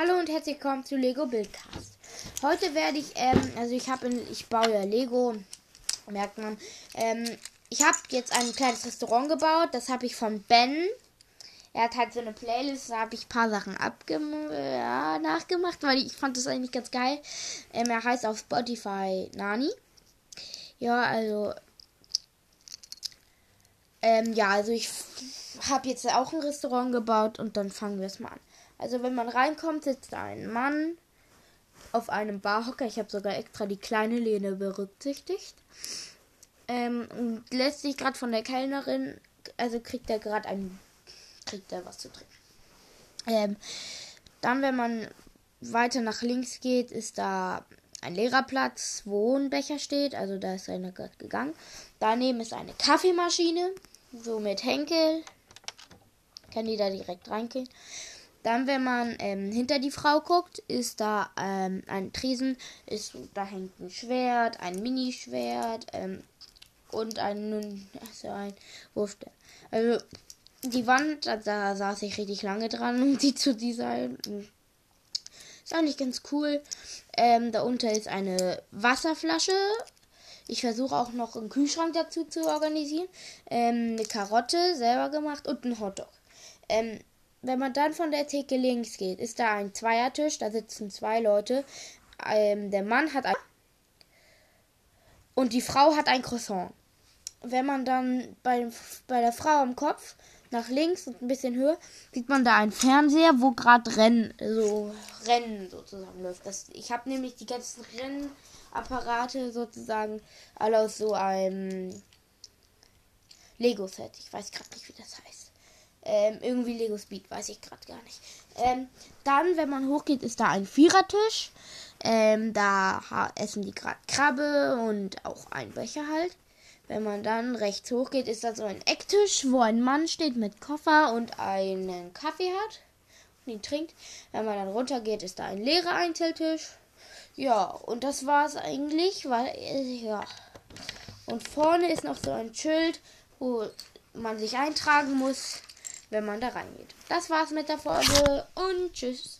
Hallo und herzlich willkommen zu Lego Bildcast. Heute werde ich, ähm, also ich habe, ich baue ja Lego, merkt man. Ähm, ich habe jetzt ein kleines Restaurant gebaut, das habe ich von Ben. Er hat halt so eine Playlist, da habe ich ein paar Sachen ja, nachgemacht, weil ich fand das eigentlich ganz geil. Ähm, er heißt auf Spotify Nani. Ja, also ähm, ja, also ich habe jetzt auch ein Restaurant gebaut und dann fangen wir es mal an. Also wenn man reinkommt, sitzt ein Mann auf einem Barhocker. Ich habe sogar extra die kleine Lehne berücksichtigt. Ähm, und lässt sich gerade von der Kellnerin, also kriegt er gerade ein, kriegt er was zu trinken. Ähm, dann, wenn man weiter nach links geht, ist da ein Lehrerplatz, wo ein Becher steht. Also da ist einer gerade gegangen. Daneben ist eine Kaffeemaschine, so mit Henkel. Kann die da direkt reingehen. Dann, wenn man ähm, hinter die Frau guckt, ist da ähm, ein Tresen, ist, da hängt ein Schwert, ein Minischwert ähm, und ein, also ein Wurfstern. Also die Wand, da, da saß ich richtig lange dran, um die zu designen. Ist eigentlich ganz cool. Ähm, darunter ist eine Wasserflasche. Ich versuche auch noch einen Kühlschrank dazu zu organisieren. Ähm, eine Karotte selber gemacht und ein Hotdog. Ähm, wenn man dann von der Theke links geht, ist da ein Zweiertisch, da sitzen zwei Leute. Ähm, der Mann hat ein und die Frau hat ein Croissant. Wenn man dann bei, bei der Frau am Kopf nach links und ein bisschen höher sieht man da einen Fernseher, wo gerade Rennen, so Rennen sozusagen läuft. Das, ich habe nämlich die ganzen Rennapparate sozusagen alle aus so einem Lego-Set. Ich weiß gerade nicht, wie das heißt. Ähm, irgendwie Lego Speed, weiß ich gerade gar nicht. Ähm, dann, wenn man hochgeht, ist da ein Vierertisch. Ähm, da essen die gerade Krabbe und auch ein Becher halt. Wenn man dann rechts hochgeht, ist da so ein Ecktisch, wo ein Mann steht mit Koffer und einen Kaffee hat und ihn trinkt. Wenn man dann runtergeht, ist da ein leerer Einzeltisch. Ja, und das war's eigentlich, weil, äh, ja. Und vorne ist noch so ein Schild, wo man sich eintragen muss wenn man da reingeht. Das war's mit der Folge und tschüss.